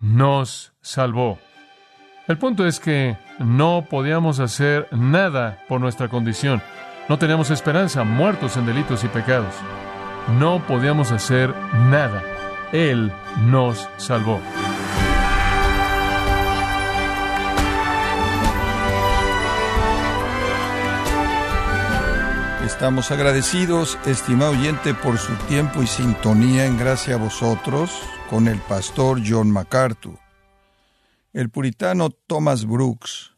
nos salvó. El punto es que no podíamos hacer nada por nuestra condición. No teníamos esperanza, muertos en delitos y pecados. No podíamos hacer nada. Él nos salvó. Estamos agradecidos, estimado oyente, por su tiempo y sintonía en gracia a vosotros con el pastor John MacArthur. El puritano Thomas Brooks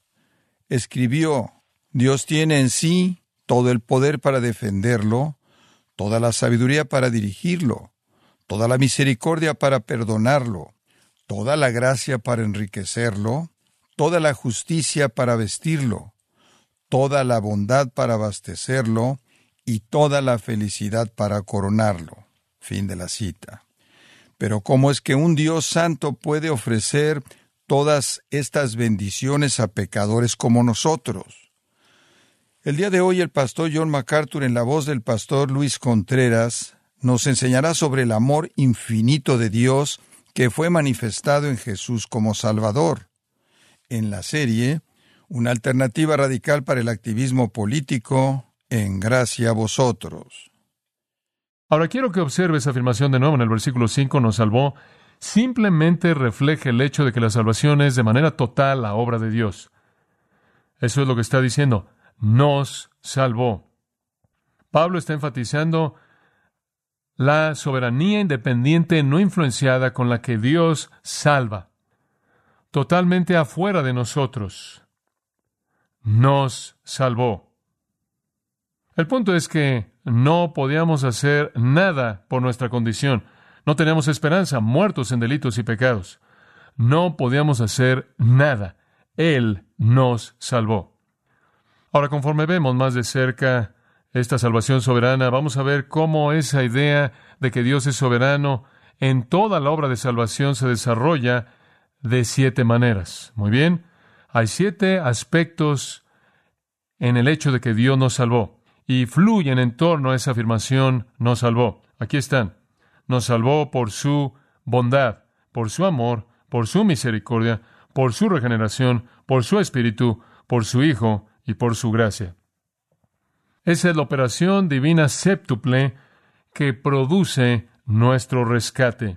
escribió, Dios tiene en sí todo el poder para defenderlo, toda la sabiduría para dirigirlo, toda la misericordia para perdonarlo, toda la gracia para enriquecerlo, toda la justicia para vestirlo, toda la bondad para abastecerlo, y toda la felicidad para coronarlo. Fin de la cita. Pero ¿cómo es que un Dios santo puede ofrecer todas estas bendiciones a pecadores como nosotros? El día de hoy el pastor John MacArthur en la voz del pastor Luis Contreras nos enseñará sobre el amor infinito de Dios que fue manifestado en Jesús como Salvador. En la serie, una alternativa radical para el activismo político, en gracia a vosotros. Ahora quiero que observe esa afirmación de nuevo en el versículo 5, nos salvó, simplemente refleja el hecho de que la salvación es de manera total la obra de Dios. Eso es lo que está diciendo, nos salvó. Pablo está enfatizando la soberanía independiente no influenciada con la que Dios salva, totalmente afuera de nosotros. Nos salvó. El punto es que no podíamos hacer nada por nuestra condición. No teníamos esperanza, muertos en delitos y pecados. No podíamos hacer nada. Él nos salvó. Ahora, conforme vemos más de cerca esta salvación soberana, vamos a ver cómo esa idea de que Dios es soberano en toda la obra de salvación se desarrolla de siete maneras. Muy bien, hay siete aspectos en el hecho de que Dios nos salvó y fluyen en torno a esa afirmación, nos salvó. Aquí están. Nos salvó por su bondad, por su amor, por su misericordia, por su regeneración, por su espíritu, por su Hijo y por su gracia. Esa es la operación divina séptuple que produce nuestro rescate.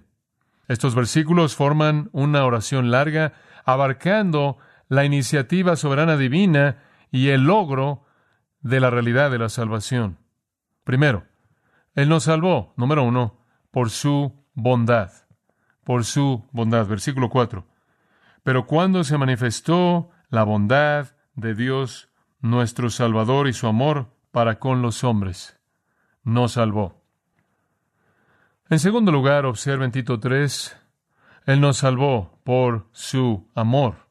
Estos versículos forman una oración larga abarcando la iniciativa soberana divina y el logro de la realidad de la salvación. Primero, Él nos salvó, número uno, por su bondad, por su bondad. Versículo 4. Pero cuando se manifestó la bondad de Dios, nuestro Salvador y su amor para con los hombres, nos salvó. En segundo lugar, observen Tito 3, Él nos salvó por su amor.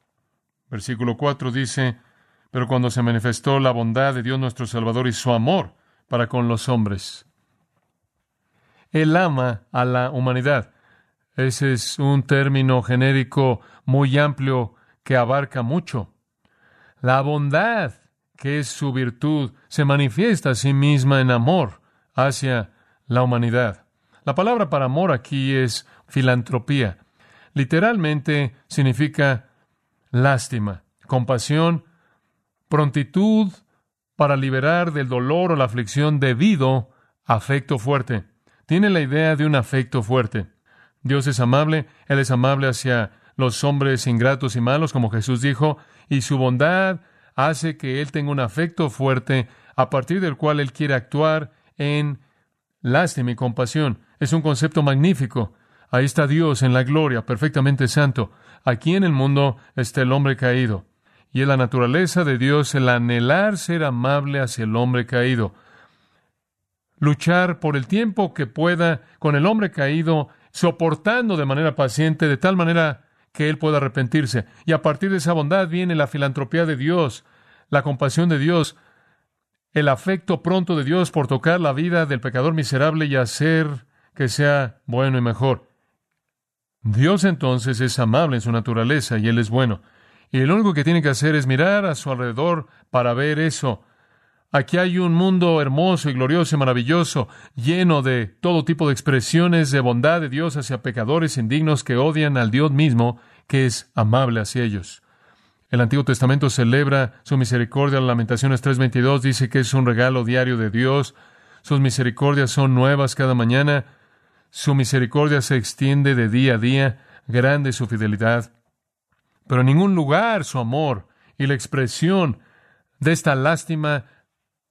Versículo 4 dice, pero cuando se manifestó la bondad de Dios nuestro Salvador y su amor para con los hombres. Él ama a la humanidad. Ese es un término genérico muy amplio que abarca mucho. La bondad, que es su virtud, se manifiesta a sí misma en amor hacia la humanidad. La palabra para amor aquí es filantropía. Literalmente significa lástima, compasión prontitud para liberar del dolor o la aflicción debido a afecto fuerte. Tiene la idea de un afecto fuerte. Dios es amable, Él es amable hacia los hombres ingratos y malos, como Jesús dijo, y su bondad hace que Él tenga un afecto fuerte a partir del cual Él quiere actuar en lástima y compasión. Es un concepto magnífico. Ahí está Dios en la gloria, perfectamente santo. Aquí en el mundo está el hombre caído. Y es la naturaleza de Dios el anhelar ser amable hacia el hombre caído. Luchar por el tiempo que pueda con el hombre caído, soportando de manera paciente, de tal manera que él pueda arrepentirse. Y a partir de esa bondad viene la filantropía de Dios, la compasión de Dios, el afecto pronto de Dios por tocar la vida del pecador miserable y hacer que sea bueno y mejor. Dios entonces es amable en su naturaleza y Él es bueno. Y lo único que tiene que hacer es mirar a su alrededor para ver eso. Aquí hay un mundo hermoso y glorioso y maravilloso, lleno de todo tipo de expresiones de bondad de Dios hacia pecadores indignos que odian al Dios mismo, que es amable hacia ellos. El Antiguo Testamento celebra su misericordia. La Lamentaciones 3:22 dice que es un regalo diario de Dios. Sus misericordias son nuevas cada mañana. Su misericordia se extiende de día a día. Grande su fidelidad. Pero en ningún lugar su amor y la expresión de esta lástima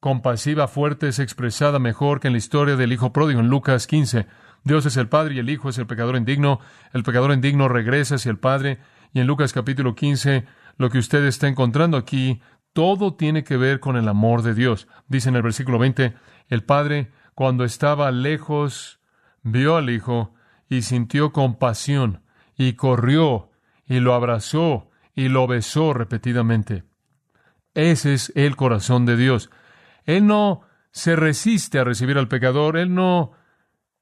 compasiva fuerte es expresada mejor que en la historia del Hijo pródigo en Lucas 15. Dios es el Padre y el Hijo es el pecador indigno. El pecador indigno regresa hacia el Padre. Y en Lucas capítulo 15 lo que usted está encontrando aquí, todo tiene que ver con el amor de Dios. Dice en el versículo 20, el Padre, cuando estaba lejos, vio al Hijo y sintió compasión y corrió y lo abrazó y lo besó repetidamente. Ese es el corazón de Dios. Él no se resiste a recibir al pecador, Él no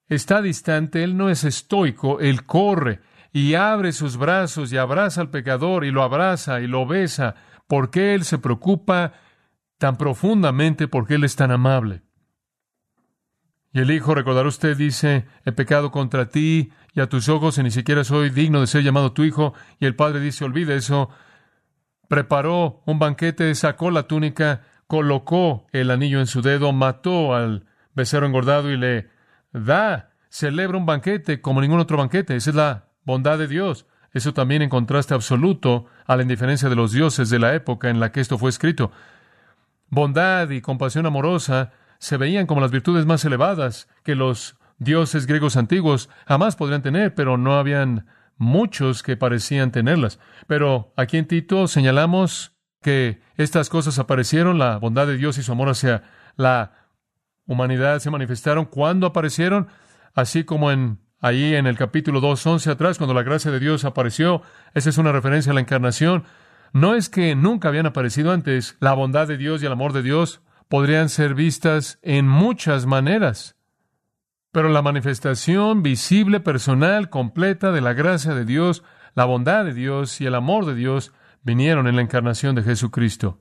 está distante, Él no es estoico, Él corre, y abre sus brazos y abraza al pecador y lo abraza y lo besa, porque Él se preocupa tan profundamente porque Él es tan amable. Y el Hijo, recordará usted, dice, he pecado contra ti y a tus ojos y ni siquiera soy digno de ser llamado tu Hijo. Y el Padre dice, olvida eso. Preparó un banquete, sacó la túnica, colocó el anillo en su dedo, mató al becerro engordado y le da, celebra un banquete como ningún otro banquete. Esa es la bondad de Dios. Eso también en contraste absoluto a la indiferencia de los dioses de la época en la que esto fue escrito. Bondad y compasión amorosa se veían como las virtudes más elevadas que los dioses griegos antiguos jamás podrían tener, pero no habían muchos que parecían tenerlas. Pero aquí en Tito señalamos que estas cosas aparecieron, la bondad de Dios y su amor hacia la humanidad se manifestaron cuando aparecieron, así como en Ahí en el capítulo 2, 11 atrás, cuando la gracia de Dios apareció, esa es una referencia a la encarnación. No es que nunca habían aparecido antes. La bondad de Dios y el amor de Dios podrían ser vistas en muchas maneras. Pero la manifestación visible, personal, completa de la gracia de Dios, la bondad de Dios y el amor de Dios vinieron en la encarnación de Jesucristo.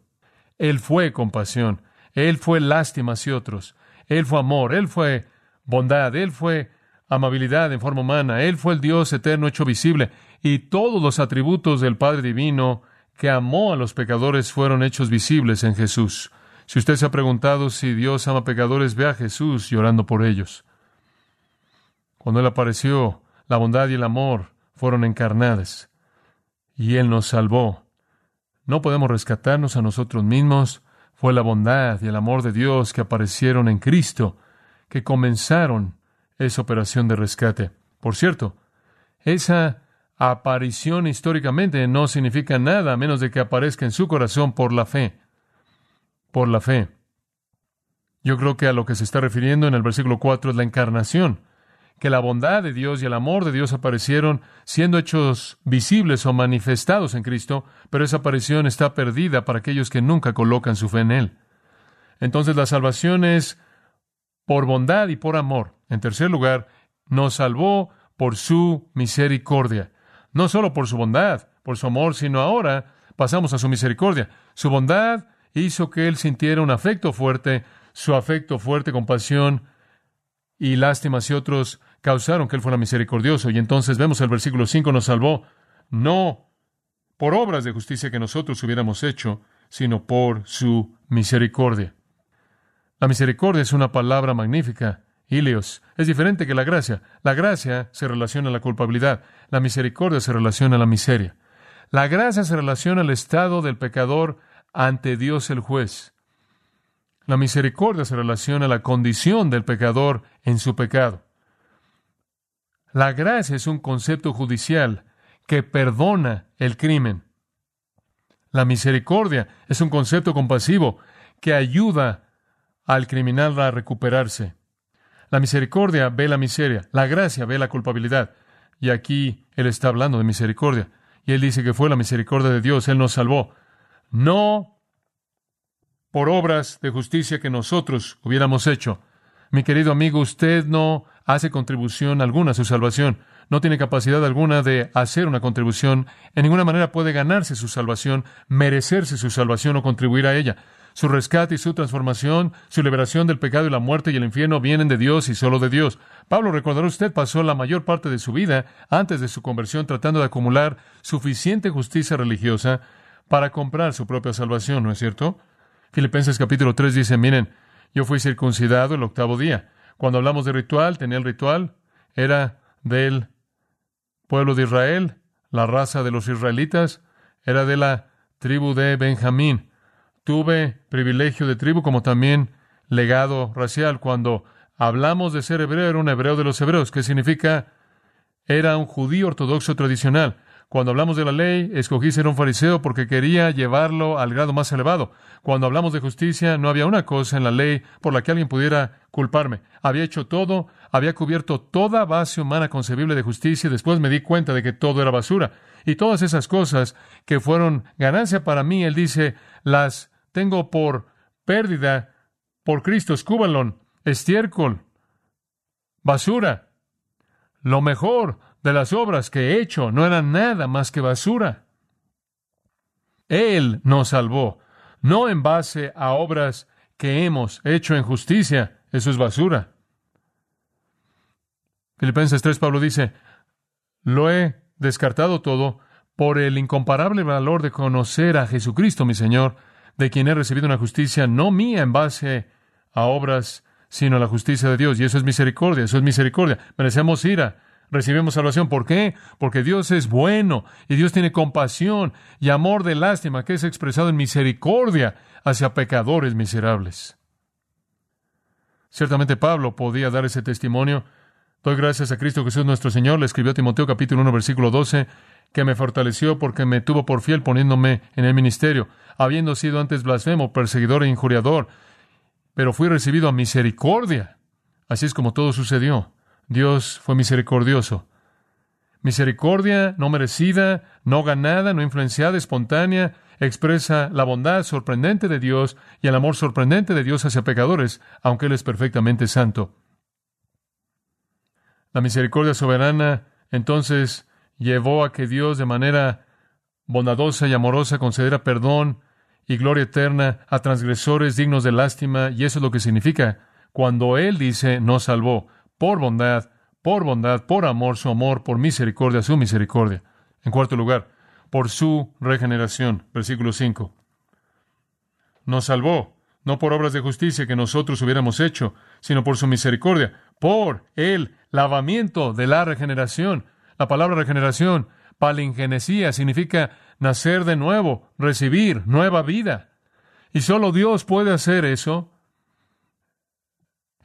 Él fue compasión, Él fue lástima hacia otros, Él fue amor, Él fue bondad, Él fue amabilidad en forma humana. Él fue el Dios eterno hecho visible y todos los atributos del Padre Divino que amó a los pecadores fueron hechos visibles en Jesús. Si usted se ha preguntado si Dios ama pecadores, ve a Jesús llorando por ellos. Cuando Él apareció, la bondad y el amor fueron encarnadas y Él nos salvó. No podemos rescatarnos a nosotros mismos. Fue la bondad y el amor de Dios que aparecieron en Cristo, que comenzaron esa operación de rescate. Por cierto, esa aparición históricamente no significa nada a menos de que aparezca en su corazón por la fe. Por la fe. Yo creo que a lo que se está refiriendo en el versículo 4 es la encarnación, que la bondad de Dios y el amor de Dios aparecieron siendo hechos visibles o manifestados en Cristo, pero esa aparición está perdida para aquellos que nunca colocan su fe en Él. Entonces la salvación es por bondad y por amor. En tercer lugar, nos salvó por su misericordia. No solo por su bondad, por su amor, sino ahora pasamos a su misericordia. Su bondad hizo que él sintiera un afecto fuerte, su afecto fuerte, compasión y lástima hacia otros causaron que él fuera misericordioso. Y entonces vemos el versículo 5 nos salvó, no por obras de justicia que nosotros hubiéramos hecho, sino por su misericordia. La misericordia es una palabra magnífica Ilios. Es diferente que la gracia. La gracia se relaciona a la culpabilidad. La misericordia se relaciona a la miseria. La gracia se relaciona al estado del pecador ante Dios el juez. La misericordia se relaciona a la condición del pecador en su pecado. La gracia es un concepto judicial que perdona el crimen. La misericordia es un concepto compasivo que ayuda al criminal a recuperarse. La misericordia ve la miseria, la gracia ve la culpabilidad. Y aquí Él está hablando de misericordia. Y Él dice que fue la misericordia de Dios, Él nos salvó. No por obras de justicia que nosotros hubiéramos hecho. Mi querido amigo, usted no hace contribución alguna a su salvación. No tiene capacidad alguna de hacer una contribución. En ninguna manera puede ganarse su salvación, merecerse su salvación o contribuir a ella. Su rescate y su transformación, su liberación del pecado y la muerte y el infierno vienen de Dios y solo de Dios. Pablo, recordará usted, pasó la mayor parte de su vida antes de su conversión tratando de acumular suficiente justicia religiosa para comprar su propia salvación, ¿no es cierto? Filipenses capítulo 3 dice, miren, yo fui circuncidado el octavo día. Cuando hablamos de ritual, tenía el ritual, era del pueblo de Israel, la raza de los israelitas, era de la tribu de Benjamín. Tuve privilegio de tribu como también legado racial. Cuando hablamos de ser hebreo, era un hebreo de los hebreos. ¿Qué significa? Era un judío ortodoxo tradicional. Cuando hablamos de la ley, escogí ser un fariseo porque quería llevarlo al grado más elevado. Cuando hablamos de justicia, no había una cosa en la ley por la que alguien pudiera culparme. Había hecho todo, había cubierto toda base humana concebible de justicia y después me di cuenta de que todo era basura. Y todas esas cosas que fueron ganancia para mí, él dice, las tengo por pérdida por Cristo, escúbalon, estiércol, basura. Lo mejor de las obras que he hecho no eran nada más que basura. Él nos salvó, no en base a obras que hemos hecho en justicia. Eso es basura. Filipenses 3, Pablo dice, lo he descartado todo por el incomparable valor de conocer a Jesucristo, mi Señor, de quien he recibido una justicia no mía en base a obras, sino a la justicia de Dios. Y eso es misericordia, eso es misericordia. Merecemos ira, recibimos salvación. ¿Por qué? Porque Dios es bueno y Dios tiene compasión y amor de lástima que es expresado en misericordia hacia pecadores miserables. Ciertamente Pablo podía dar ese testimonio. Doy gracias a Cristo Jesús nuestro Señor, le escribió a Timoteo capítulo 1 versículo 12, que me fortaleció porque me tuvo por fiel poniéndome en el ministerio, habiendo sido antes blasfemo, perseguidor e injuriador, pero fui recibido a misericordia. Así es como todo sucedió. Dios fue misericordioso. Misericordia no merecida, no ganada, no influenciada, espontánea, expresa la bondad sorprendente de Dios y el amor sorprendente de Dios hacia pecadores, aunque Él es perfectamente santo. La misericordia soberana entonces llevó a que Dios de manera bondadosa y amorosa concediera perdón y gloria eterna a transgresores dignos de lástima, y eso es lo que significa cuando Él dice nos salvó por bondad, por bondad, por amor, su amor, por misericordia, su misericordia. En cuarto lugar, por su regeneración. Versículo 5. Nos salvó, no por obras de justicia que nosotros hubiéramos hecho, sino por su misericordia, por el lavamiento de la regeneración. La palabra regeneración, palingenesía, significa nacer de nuevo, recibir nueva vida. Y solo Dios puede hacer eso.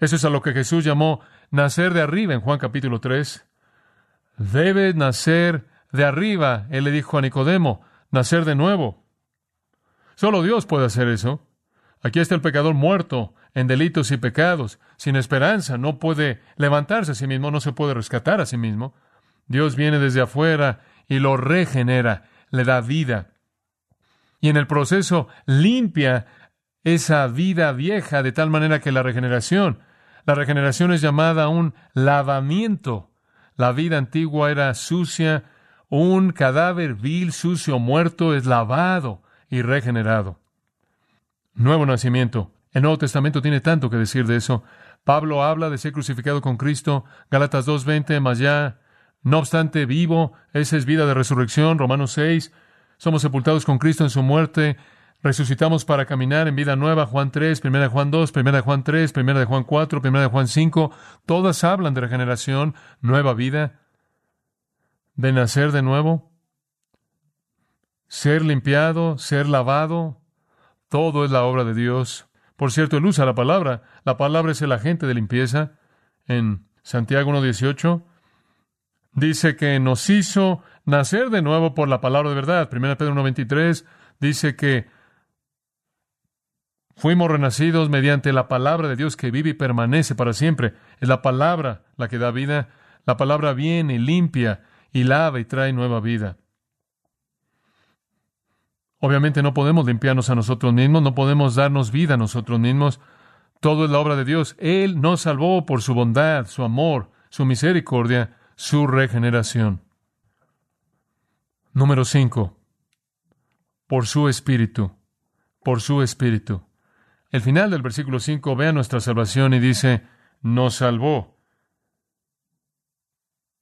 Eso es a lo que Jesús llamó nacer de arriba en Juan capítulo 3. Debe nacer de arriba, él le dijo a Nicodemo, nacer de nuevo. Solo Dios puede hacer eso. Aquí está el pecador muerto en delitos y pecados, sin esperanza, no puede levantarse a sí mismo, no se puede rescatar a sí mismo. Dios viene desde afuera y lo regenera, le da vida. Y en el proceso limpia esa vida vieja de tal manera que la regeneración la regeneración es llamada un lavamiento. La vida antigua era sucia, un cadáver vil, sucio, muerto es lavado y regenerado. Nuevo nacimiento. El Nuevo Testamento tiene tanto que decir de eso. Pablo habla de ser crucificado con Cristo, Galatas 2.20, más ya, no obstante, vivo, esa es vida de resurrección, Romanos 6, somos sepultados con Cristo en su muerte, Resucitamos para caminar en vida nueva, Juan 3, 1 Juan 2, 1 Juan 3, 1 Juan 4, 1 Juan 5, todas hablan de regeneración, nueva vida, de nacer de nuevo, ser limpiado, ser lavado, todo es la obra de Dios. Por cierto, él usa la palabra, la palabra es el agente de limpieza. En Santiago 1.18 dice que nos hizo nacer de nuevo por la palabra de verdad. 1 Pedro 1.23 dice que Fuimos renacidos mediante la palabra de Dios que vive y permanece para siempre. Es la palabra la que da vida. La palabra viene, limpia y lava y trae nueva vida. Obviamente no podemos limpiarnos a nosotros mismos, no podemos darnos vida a nosotros mismos. Todo es la obra de Dios. Él nos salvó por su bondad, su amor, su misericordia, su regeneración. Número 5. Por su espíritu. Por su espíritu. El final del versículo 5 ve a nuestra salvación y dice, nos salvó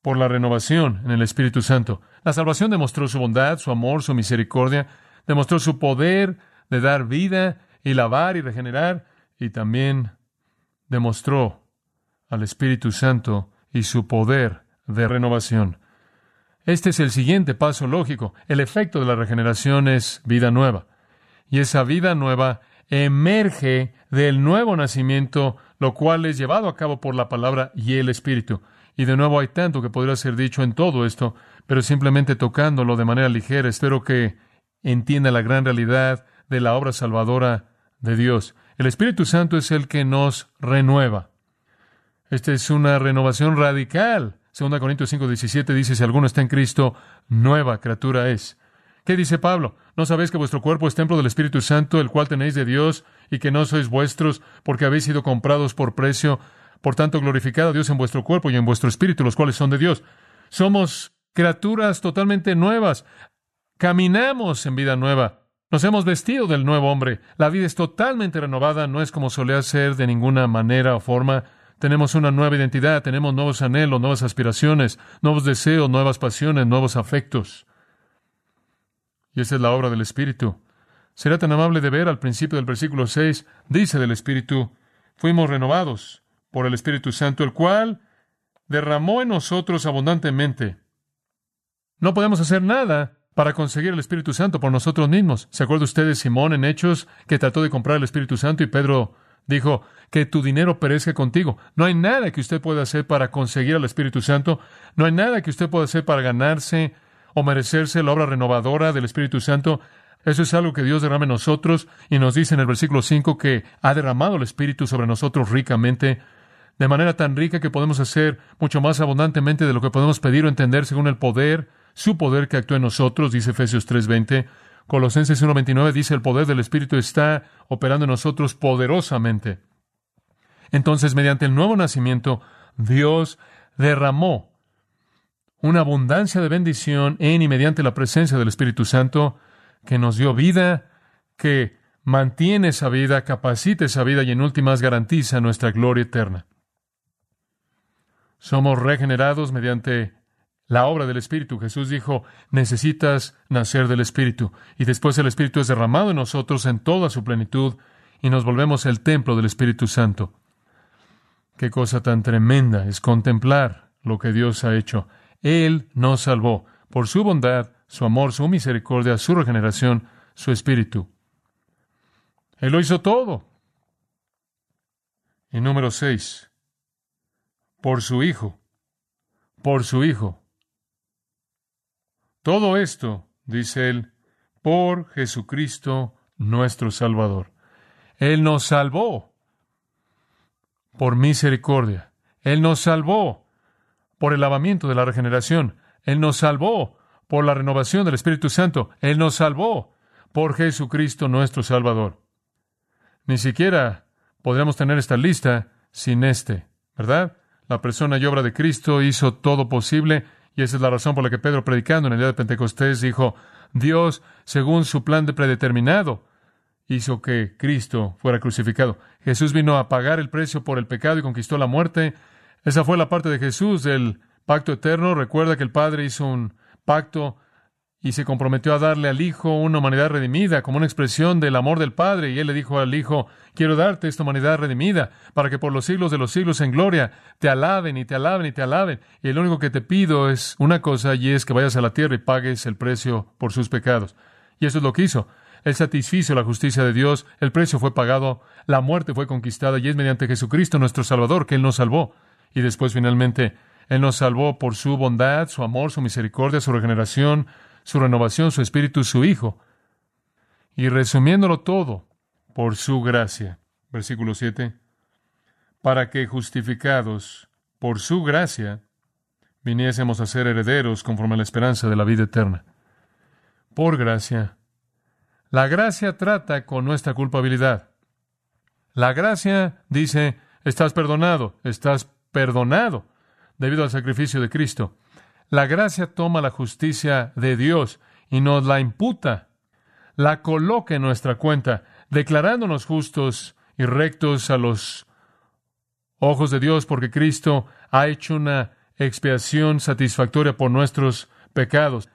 por la renovación en el Espíritu Santo. La salvación demostró su bondad, su amor, su misericordia, demostró su poder de dar vida y lavar y regenerar, y también demostró al Espíritu Santo y su poder de renovación. Este es el siguiente paso lógico. El efecto de la regeneración es vida nueva. Y esa vida nueva emerge del nuevo nacimiento, lo cual es llevado a cabo por la palabra y el Espíritu. Y de nuevo hay tanto que podría ser dicho en todo esto, pero simplemente tocándolo de manera ligera, espero que entienda la gran realidad de la obra salvadora de Dios. El Espíritu Santo es el que nos renueva. Esta es una renovación radical. 2 Corintios 5, 17 dice, si alguno está en Cristo, nueva criatura es. ¿Qué dice Pablo? ¿No sabéis que vuestro cuerpo es templo del Espíritu Santo, el cual tenéis de Dios, y que no sois vuestros, porque habéis sido comprados por precio? Por tanto, glorificad a Dios en vuestro cuerpo y en vuestro espíritu, los cuales son de Dios. Somos criaturas totalmente nuevas. Caminamos en vida nueva. Nos hemos vestido del nuevo hombre. La vida es totalmente renovada, no es como solía ser de ninguna manera o forma. Tenemos una nueva identidad, tenemos nuevos anhelos, nuevas aspiraciones, nuevos deseos, nuevas pasiones, nuevos afectos. Y esa es la obra del Espíritu. Será tan amable de ver al principio del versículo 6, dice del Espíritu, fuimos renovados por el Espíritu Santo, el cual derramó en nosotros abundantemente. No podemos hacer nada para conseguir el Espíritu Santo por nosotros mismos. ¿Se acuerda usted de Simón en Hechos que trató de comprar el Espíritu Santo y Pedro dijo que tu dinero perezca contigo? No hay nada que usted pueda hacer para conseguir el Espíritu Santo. No hay nada que usted pueda hacer para ganarse o merecerse la obra renovadora del Espíritu Santo. Eso es algo que Dios derrama en nosotros y nos dice en el versículo 5 que ha derramado el Espíritu sobre nosotros ricamente, de manera tan rica que podemos hacer mucho más abundantemente de lo que podemos pedir o entender según el poder, su poder que actúa en nosotros, dice Efesios 3:20. Colosenses 1:29 dice el poder del Espíritu está operando en nosotros poderosamente. Entonces, mediante el nuevo nacimiento, Dios derramó una abundancia de bendición en y mediante la presencia del Espíritu Santo que nos dio vida, que mantiene esa vida, capacita esa vida y en últimas garantiza nuestra gloria eterna. Somos regenerados mediante la obra del Espíritu. Jesús dijo, necesitas nacer del Espíritu. Y después el Espíritu es derramado en nosotros en toda su plenitud y nos volvemos el templo del Espíritu Santo. Qué cosa tan tremenda es contemplar lo que Dios ha hecho. Él nos salvó por su bondad, su amor, su misericordia, su regeneración, su espíritu. Él lo hizo todo. Y número seis, por su Hijo, por su Hijo. Todo esto, dice él, por Jesucristo nuestro Salvador. Él nos salvó por misericordia. Él nos salvó por el lavamiento de la regeneración. Él nos salvó por la renovación del Espíritu Santo. Él nos salvó por Jesucristo nuestro Salvador. Ni siquiera podríamos tener esta lista sin este, ¿verdad? La persona y obra de Cristo hizo todo posible y esa es la razón por la que Pedro predicando en el día de Pentecostés dijo, Dios, según su plan de predeterminado, hizo que Cristo fuera crucificado. Jesús vino a pagar el precio por el pecado y conquistó la muerte esa fue la parte de Jesús del pacto eterno. Recuerda que el Padre hizo un pacto y se comprometió a darle al Hijo una humanidad redimida como una expresión del amor del Padre. Y Él le dijo al Hijo, quiero darte esta humanidad redimida para que por los siglos de los siglos en gloria te alaben y te alaben y te alaben. Y lo único que te pido es una cosa y es que vayas a la tierra y pagues el precio por sus pecados. Y eso es lo que hizo. Él satisfizo la justicia de Dios, el precio fue pagado, la muerte fue conquistada y es mediante Jesucristo nuestro Salvador que Él nos salvó. Y después finalmente Él nos salvó por su bondad, su amor, su misericordia, su regeneración, su renovación, su espíritu, su Hijo. Y resumiéndolo todo, por su gracia. Versículo 7. Para que justificados por su gracia viniésemos a ser herederos conforme a la esperanza de la vida eterna. Por gracia. La gracia trata con nuestra culpabilidad. La gracia dice, estás perdonado, estás perdonado debido al sacrificio de Cristo. La gracia toma la justicia de Dios y nos la imputa, la coloca en nuestra cuenta, declarándonos justos y rectos a los ojos de Dios porque Cristo ha hecho una expiación satisfactoria por nuestros pecados.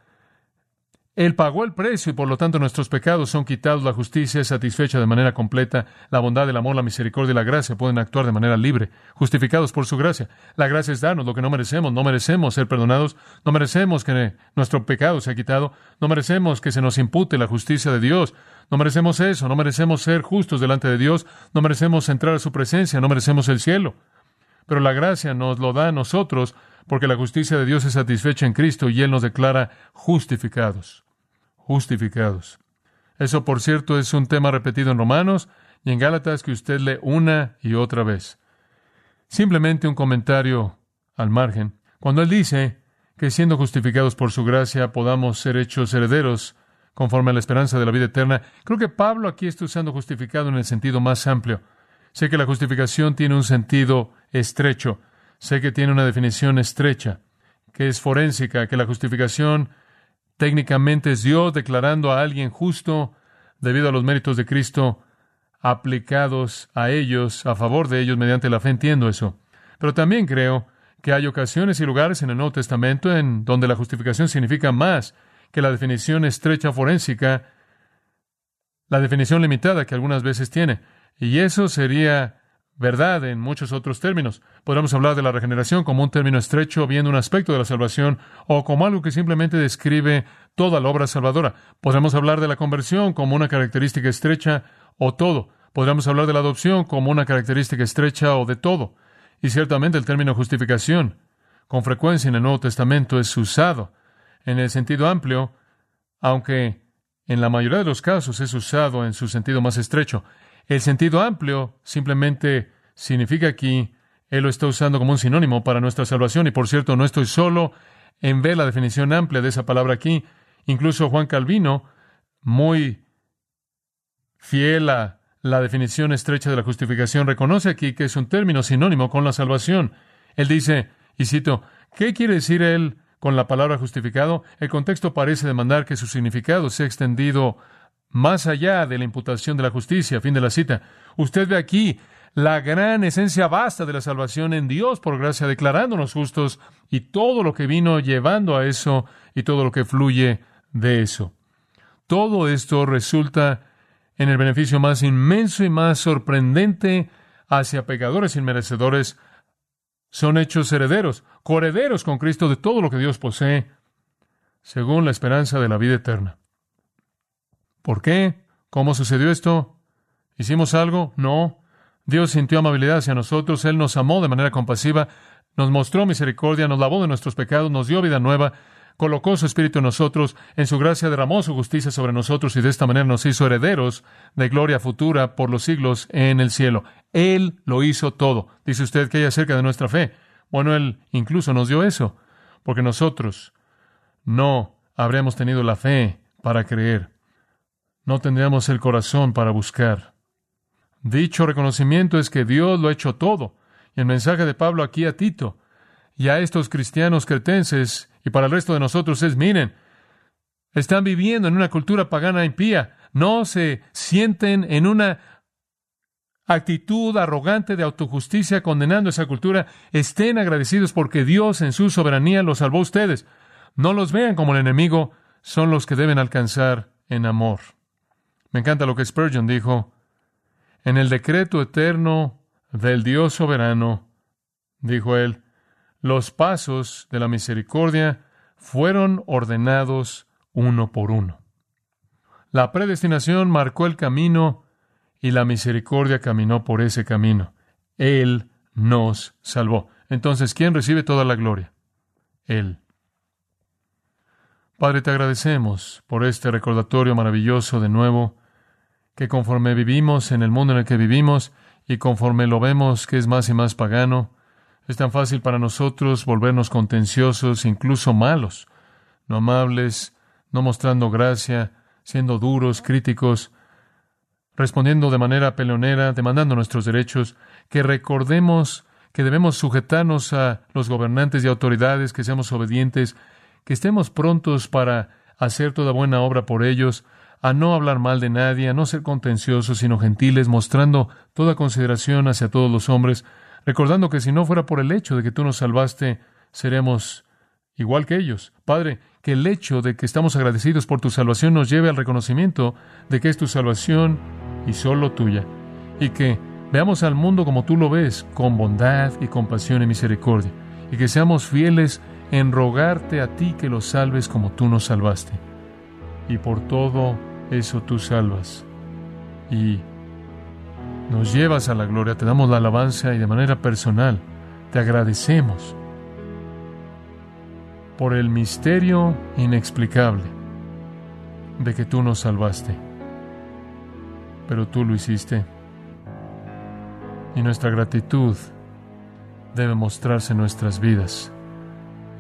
Él pagó el precio y por lo tanto nuestros pecados son quitados, la justicia es satisfecha de manera completa, la bondad, el amor, la misericordia y la gracia pueden actuar de manera libre, justificados por su gracia. La gracia es darnos lo que no merecemos, no merecemos ser perdonados, no merecemos que nuestro pecado sea quitado, no merecemos que se nos impute la justicia de Dios, no merecemos eso, no merecemos ser justos delante de Dios, no merecemos entrar a su presencia, no merecemos el cielo. Pero la gracia nos lo da a nosotros porque la justicia de Dios es satisfecha en Cristo y Él nos declara justificados justificados. Eso, por cierto, es un tema repetido en Romanos y en Gálatas que usted lee una y otra vez. Simplemente un comentario al margen. Cuando él dice que siendo justificados por su gracia podamos ser hechos herederos conforme a la esperanza de la vida eterna, creo que Pablo aquí está usando justificado en el sentido más amplio. Sé que la justificación tiene un sentido estrecho, sé que tiene una definición estrecha, que es forénsica, que la justificación Técnicamente es Dios declarando a alguien justo debido a los méritos de Cristo aplicados a ellos, a favor de ellos, mediante la fe. Entiendo eso. Pero también creo que hay ocasiones y lugares en el Nuevo Testamento en donde la justificación significa más que la definición estrecha forénsica, la definición limitada que algunas veces tiene. Y eso sería verdad en muchos otros términos. Podríamos hablar de la regeneración como un término estrecho, viendo un aspecto de la salvación, o como algo que simplemente describe toda la obra salvadora. Podríamos hablar de la conversión como una característica estrecha o todo. Podríamos hablar de la adopción como una característica estrecha o de todo. Y ciertamente el término justificación, con frecuencia en el Nuevo Testamento, es usado en el sentido amplio, aunque en la mayoría de los casos es usado en su sentido más estrecho. El sentido amplio simplemente significa aquí, él lo está usando como un sinónimo para nuestra salvación. Y por cierto, no estoy solo en ver la definición amplia de esa palabra aquí. Incluso Juan Calvino, muy fiel a la definición estrecha de la justificación, reconoce aquí que es un término sinónimo con la salvación. Él dice, y cito, ¿qué quiere decir él con la palabra justificado? El contexto parece demandar que su significado sea extendido más allá de la imputación de la justicia. Fin de la cita. Usted ve aquí la gran esencia vasta de la salvación en Dios por gracia, declarándonos justos y todo lo que vino llevando a eso y todo lo que fluye de eso. Todo esto resulta en el beneficio más inmenso y más sorprendente hacia pecadores inmerecedores. Son hechos herederos, coherederos con Cristo de todo lo que Dios posee, según la esperanza de la vida eterna. ¿Por qué? ¿Cómo sucedió esto? ¿Hicimos algo? No. Dios sintió amabilidad hacia nosotros, Él nos amó de manera compasiva, nos mostró misericordia, nos lavó de nuestros pecados, nos dio vida nueva, colocó su espíritu en nosotros, en su gracia derramó su justicia sobre nosotros y de esta manera nos hizo herederos de gloria futura por los siglos en el cielo. Él lo hizo todo. Dice usted que hay acerca de nuestra fe. Bueno, Él incluso nos dio eso, porque nosotros no habríamos tenido la fe para creer no tendríamos el corazón para buscar. Dicho reconocimiento es que Dios lo ha hecho todo. Y el mensaje de Pablo aquí a Tito y a estos cristianos cretenses y para el resto de nosotros es, miren, están viviendo en una cultura pagana impía. No se sienten en una actitud arrogante de autojusticia condenando esa cultura. Estén agradecidos porque Dios en su soberanía los salvó a ustedes. No los vean como el enemigo, son los que deben alcanzar en amor. Me encanta lo que Spurgeon dijo. En el decreto eterno del Dios soberano, dijo él, los pasos de la misericordia fueron ordenados uno por uno. La predestinación marcó el camino y la misericordia caminó por ese camino. Él nos salvó. Entonces, ¿quién recibe toda la gloria? Él. Padre, te agradecemos por este recordatorio maravilloso de nuevo que conforme vivimos en el mundo en el que vivimos y conforme lo vemos que es más y más pagano, es tan fácil para nosotros volvernos contenciosos, incluso malos, no amables, no mostrando gracia, siendo duros, críticos, respondiendo de manera peleonera, demandando nuestros derechos, que recordemos que debemos sujetarnos a los gobernantes y autoridades, que seamos obedientes, que estemos prontos para hacer toda buena obra por ellos, a no hablar mal de nadie, a no ser contenciosos, sino gentiles, mostrando toda consideración hacia todos los hombres, recordando que si no fuera por el hecho de que tú nos salvaste, seremos igual que ellos. Padre, que el hecho de que estamos agradecidos por tu salvación nos lleve al reconocimiento de que es tu salvación y solo tuya, y que veamos al mundo como tú lo ves, con bondad y compasión y misericordia, y que seamos fieles en rogarte a ti que los salves como tú nos salvaste. Y por todo eso tú salvas. Y nos llevas a la gloria, te damos la alabanza y de manera personal te agradecemos por el misterio inexplicable de que tú nos salvaste. Pero tú lo hiciste. Y nuestra gratitud debe mostrarse en nuestras vidas,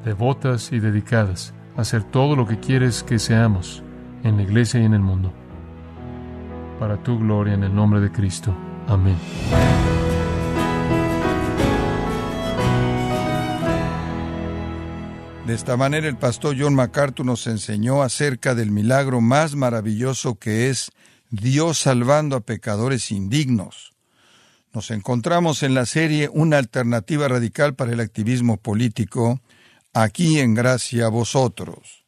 devotas y dedicadas a hacer todo lo que quieres que seamos en la iglesia y en el mundo. Para tu gloria en el nombre de Cristo. Amén. De esta manera el pastor John MacArthur nos enseñó acerca del milagro más maravilloso que es Dios salvando a pecadores indignos. Nos encontramos en la serie Una alternativa radical para el activismo político, aquí en Gracia a vosotros.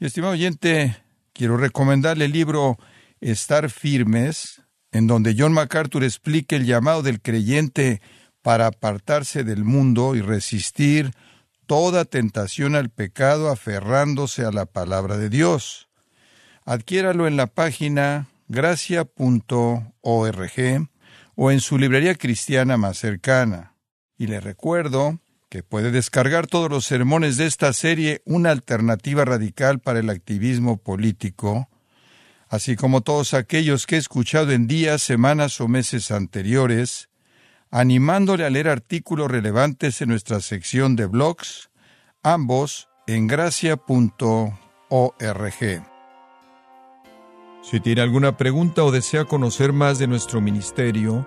Estimado oyente, quiero recomendarle el libro Estar firmes, en donde John MacArthur explica el llamado del creyente para apartarse del mundo y resistir toda tentación al pecado aferrándose a la palabra de Dios. Adquiéralo en la página gracia.org o en su librería cristiana más cercana. Y le recuerdo puede descargar todos los sermones de esta serie Una alternativa radical para el activismo político, así como todos aquellos que he escuchado en días, semanas o meses anteriores, animándole a leer artículos relevantes en nuestra sección de blogs, ambos en gracia.org. Si tiene alguna pregunta o desea conocer más de nuestro ministerio,